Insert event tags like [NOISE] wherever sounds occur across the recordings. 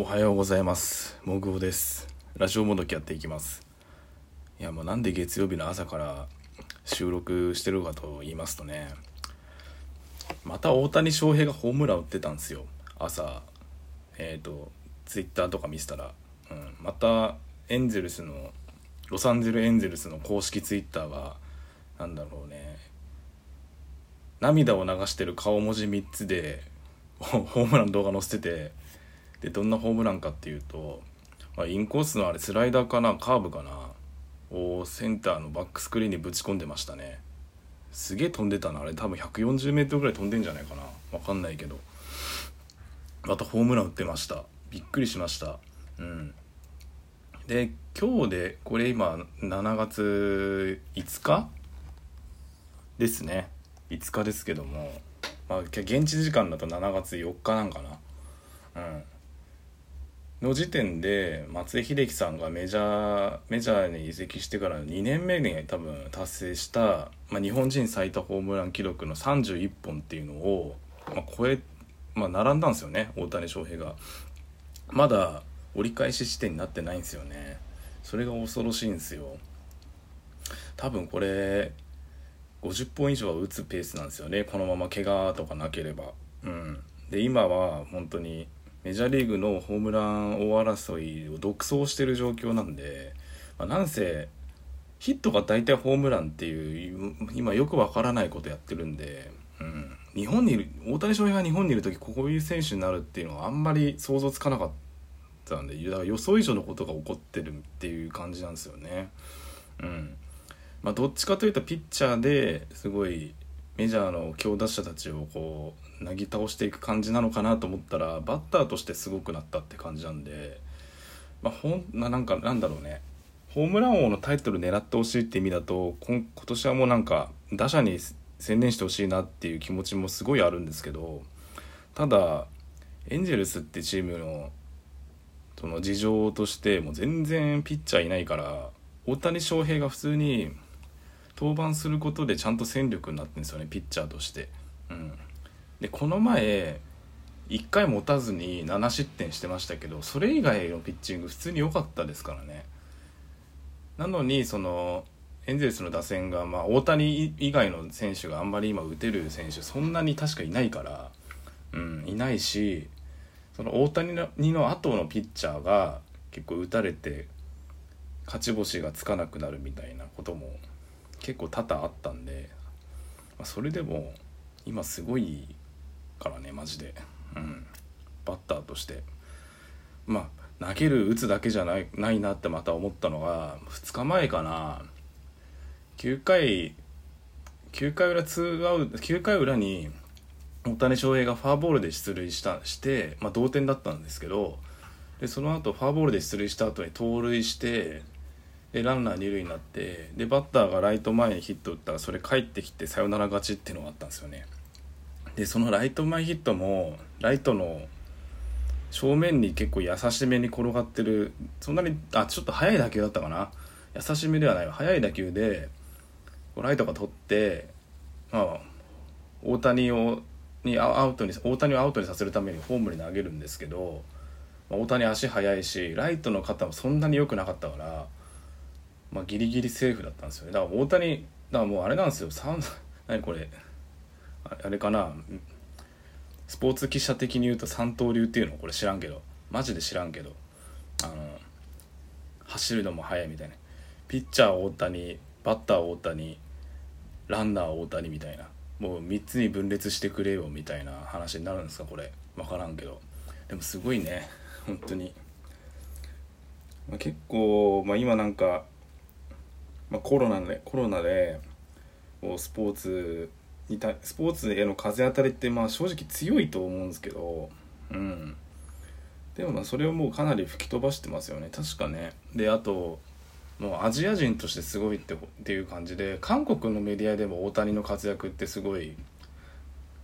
おはようございます。もぐおです。ラジオもどきやっていきます。いやもうなんで月曜日の朝から収録してるかと言いますとねまた大谷翔平がホームラン打ってたんですよ。朝。えっ、ー、とツイッターとか見せたら、うん、またエンゼルスのロサンゼルエンゼルスの公式ツイッターがなんだろうね。涙を流してる顔文字3つで [LAUGHS] ホームラン動画載せててでどんなホームランかっていうと、まあ、インコースのあれスライダーかなカーブかなをセンターのバックスクリーンにぶち込んでましたね。すげえ飛んでたな。あれ多分 140m ぐらい飛んでんじゃないかな。分かんないけど。またホームラン打ってました。びっくりしました。うん。で今日でこれ今7月5日ですね。5日ですけども。まあ現地時間だと7月4日なんかな。うん。の時点で松井秀喜さんがメジャーメジャーに移籍してから2年目に多分達成した、まあ、日本人最多ホームラン記録の31本っていうのを、まあ、超え、まあ、並んだんですよね大谷翔平が。まだ折り返し地点になってないんですよね。それが恐ろしいんですよ。多分これ50本以上は打つペースなんですよね。このまま怪我とかなければ。うん。で今は本当にメジャーリーグのホームラン王争いを独走してる状況なんで、まあ、なんせヒットが大体ホームランっていう今よくわからないことやってるんで、うん、日本にいる大谷翔平が日本にいる時こういう選手になるっていうのはあんまり想像つかなかったんでだから予想以上のことが起こってるっていう感じなんですよね。うんまあ、どっちかというとピッチャーですごいメジャーの強打者たちをこうなぎ倒していく感じなのかなと思ったらバッターとしてすごくなったって感じなんで、まあ、ほんななんかなんだろうね。ホームラン王のタイトル狙ってほしいって意味だと今年はもうなんか打者に専念してほしいなっていう気持ちもすごいあるんですけどただエンジェルスってチームのその事情としてもう全然ピッチャーいないから大谷翔平が普通に登板することでちゃんと戦力になってるんですよねピッチャーとして。うん、でこの前1回持たずに7失点してましたけどそれ以外のピッチング普通に良かったですからね。なのにそのエンゼルスの打線が、まあ、大谷以外の選手があんまり今打てる選手そんなに確かいないから、うん、いないしその大谷のの後のピッチャーが結構打たれて勝ち星がつかなくなるみたいなことも結構多々あったんで、まあ、それでも今すごいからねマジで、うん、バッターとして。まあ投げる打つだけじゃないないなってまた思ったのが2日前かな。9回9回裏2アウト9回裏に大谷翔平がフォアボールで出塁したして、まあ、同点だったんですけどでその後フォアボールで出塁した後に盗塁してでランナー二塁になってでバッターがライト前にヒット打ったらそれ帰ってきてサヨナラ勝ちっていうのがあったんですよね。でそのライト前ヒットもライトの正面に結構優しめに転がってるそんなにあちょっと速い打球だったかな。優しめではない速い打球でライトが取ってまあ大谷をにアウトに大谷をアウトにさせるためにホームに投げるんですけど、まあ、大谷足速いしライトの肩もそんなに良くなかったからまあ、ギリギリセーフだったんですよね。だから大谷だからもうあれなんですよ。[LAUGHS] 何これ。あれかな。スポーツ記者的に言うと三刀流っていうの？これ知らんけど。マジで知らんけど。あの走るのも速いみたいな。ピッチャー大谷バッター大谷ランナー大谷みたいな。もう3つに分裂してくれよみたいな話になるんですか？これ。分からんけど。でもすごいね。本当に、まあ、結構、まあ、今なんかまあ、コロナでコロナでスポーツにたスポーツへの風当たりってまあ正直強いと思うんですけどうん。でもまあそれをもうかなり吹き飛ばしてますよね。確かね。であともうアジア人としてすごいってっていう感じで韓国のメディアでも大谷の活躍ってすごい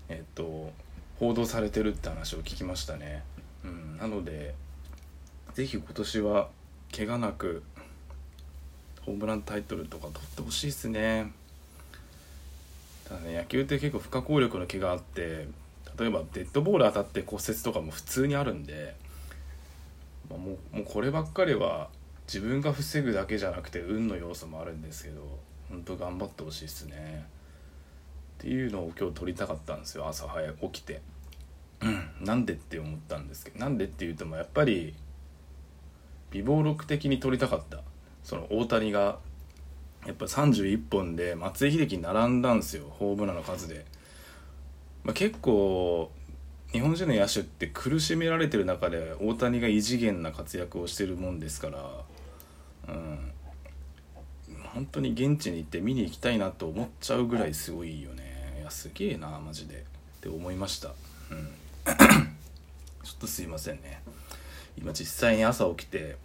えっと報道されてるって話を聞きましたね、うん、なので是非今年は怪我なくホームランタイトルとか取ってほしいですね。ただね野球って結構不可抗力の毛があって例えばデッドボール当たって骨折とかも普通にあるんでまあ、もうもうこればっかりは自分が防ぐだけじゃなくて運の要素もあるんですけど本当頑張ってほしいですね。っていうのを今日撮りたかったんですよ。朝早く起きて。うん。なんでって思ったんですけどなんでって言うともやっぱり美貌録的に撮りたかった。その大谷がやっぱ31本で松井秀喜に並んだんですよホームランの数で、まあ、結構日本人の野手って苦しめられてる中で大谷が異次元な活躍をしてるもんですからうん。本当に現地に行って見に行きたいなと思っちゃうぐらいすごいよね。いやすげえなマジで。って思いました。うん。[CLEARS THROAT] ちょっとすいませんね。今実際に朝起きて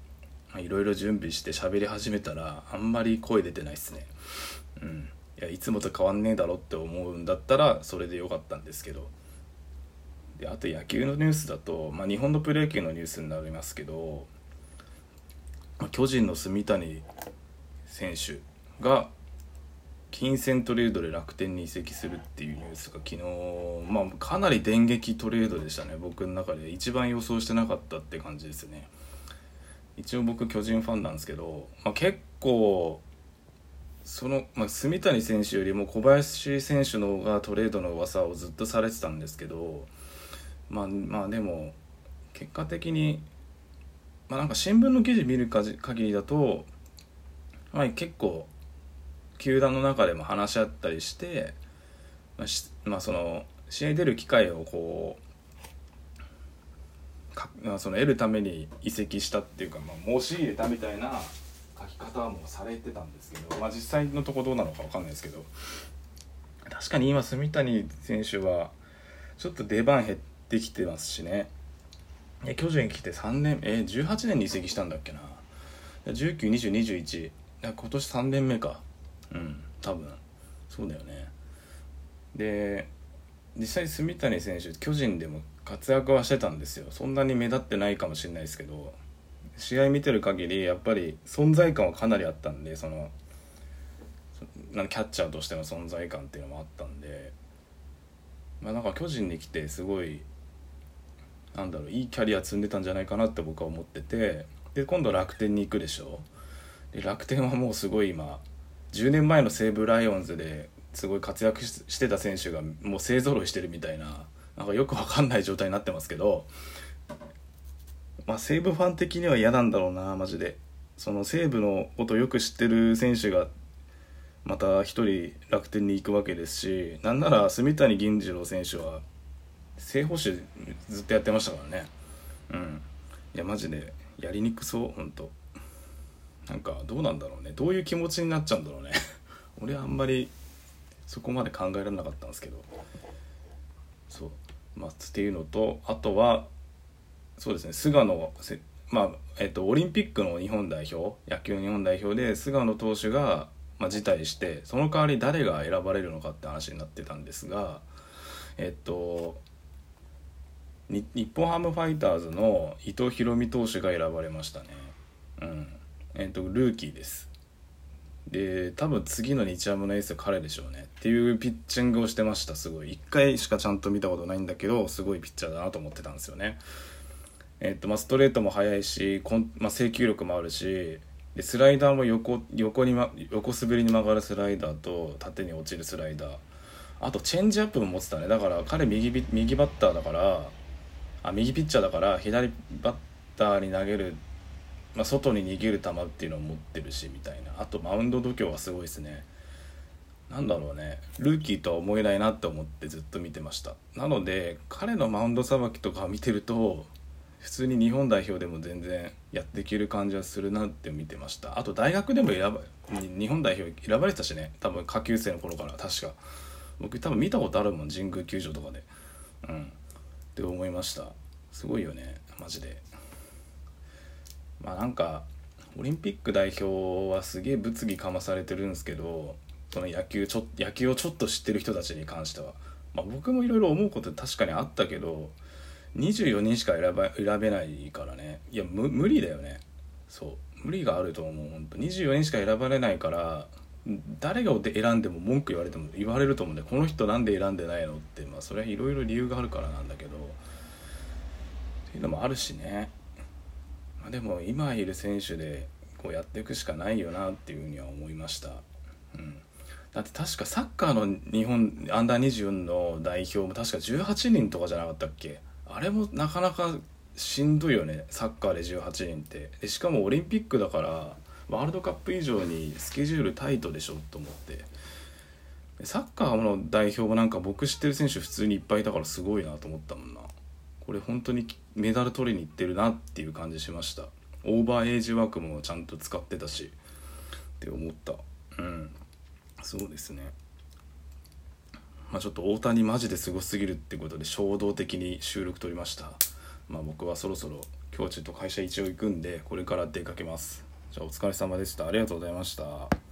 いろいろ準備して喋り始めたらあんまり声出てないっすね。うん。いやいつもと変わんねえだろって思うんだったらそれでよかったんですけど。であと野球のニュースだと、まあ、日本のプロ野球のニュースになりますけど、ま、巨人の住谷選手が金銭トレードで楽天に移籍するっていうニュースが昨日、まあ、かなり電撃トレードでしたね。僕の中で一番予想してなかったって感じですね。一応僕巨人ファンなんですけど、まあ、結構その、まあ、住谷選手よりも小林選手の方がトレードの噂をずっとされてたんですけどまあまあでも結果的にまあなんか新聞の記事見る限りだと、まあ、結構球団の中でも話し合ったりして、まあまあ、その試合出る機会をこう、その得るために移籍したっていうか、まあ、申し入れたみたいな書き方もされてたんですけど、まあ、実際のとこどうなのか分かんないですけど。確かに今住谷選手はちょっと出番減ってきてますしね。巨人来て3年え18年に移籍したんだっけな。192021今年3年目か。うん多分。そうだよね。で実際住谷選手巨人でも活躍はしてたんですよ。そんなに目立ってないかもしれないですけど試合見てる限りやっぱり存在感はかなりあったんでそのキャッチャーとしての存在感っていうのもあったんでまあなんか巨人に来てすごいなんだろういいキャリア積んでたんじゃないかなって僕は思っててで今度楽天に行くでしょ。で楽天はもうすごい今10年前の西武ライオンズですごい活躍してた選手がもう勢ぞろいしてるみたいななんかよくわかんない状態になってますけどまあ西武ファン的には嫌なんだろうなマジで。その西武のことよく知ってる選手がまた一人楽天に行くわけですしなんなら住谷銀次郎選手は正捕手ずっとやってましたからね。うん。いやマジでやりにくそうほんと。なんかどうなんだろうね。どういう気持ちになっちゃうんだろうね。[LAUGHS] 俺はあんまりそこまで考えられなかったんですけど。そう。まあっていうのとあとはそうですね菅野まあえっとオリンピックの日本代表野球日本代表で菅野投手が、まあ、辞退してその代わり誰が選ばれるのかって話になってたんですがえっと日本ハムファイターズの伊藤大海投手が選ばれましたね。うん。えっ、とルーキーです。で多分次の日ハムのエースは彼でしょうねっていうピッチングをしてましたすごい。1回しかちゃんと見たことないんだけどすごいピッチャーだなと思ってたんですよね。えっ、とまあストレートも速いしこん、まあ、制球力もあるしでスライダーも横横に、ま、横滑りに曲がるスライダーと縦に落ちるスライダー。あとチェンジアップも持ってたね。だから彼右右バッターだからあ右ピッチャーだから左バッターに投げるまあ、外に逃げる球っていうのを持ってるしみたいな。あとマウンド度胸はすごいですね。なんだろうね。ルーキーとは思えないなって思ってずっと見てました。なので彼のマウンドさばきとか見てると普通に日本代表でも全然やっていける感じはするなって見てました。あと大学でも選ば日本代表選ばれてたしね。多分下級生の頃から確か。僕多分見たことあるもん神宮球場とかで。うん。って思いました。すごいよねマジで。まあなんかオリンピック代表はすげえ物議かまされてるんですけどその野球ちょ野球をちょっと知ってる人たちに関しては、まあ、僕もいろいろ思うこと確かにあったけど24人しか選ば選べないからね。いや無理だよね。そう。無理があると思う本当。24人しか選ばれないから誰が選んでも文句言われても言われると思うんでこの人なんで選んでないのって。まあそれはいろいろ理由があるからなんだけど。っていうのもあるしね。でも今いる選手でこうやっていくしかないよなっていうふうには思いました、うん、だって確かサッカーの日本アンダー24の代表も確か18人とかじゃなかったっけ？あれもなかなかしんどいよねサッカーで18人って。でしかもオリンピックだからワールドカップ以上にスケジュールタイトでしょと思って。サッカーの代表もなんか僕知ってる選手普通にいっぱいいたからすごいなと思ったもんな。これ本当にメダル取りに行ってるなっていう感じしました。オーバーエイジ枠もちゃんと使ってたし。って思った。うん。そうですね。まあちょっと大谷マジですごすぎるってことで衝動的に収録撮りました。まあ僕はそろそろ今日ちょっと会社一応行くんでこれから出かけます。じゃあお疲れ様でした。ありがとうございました。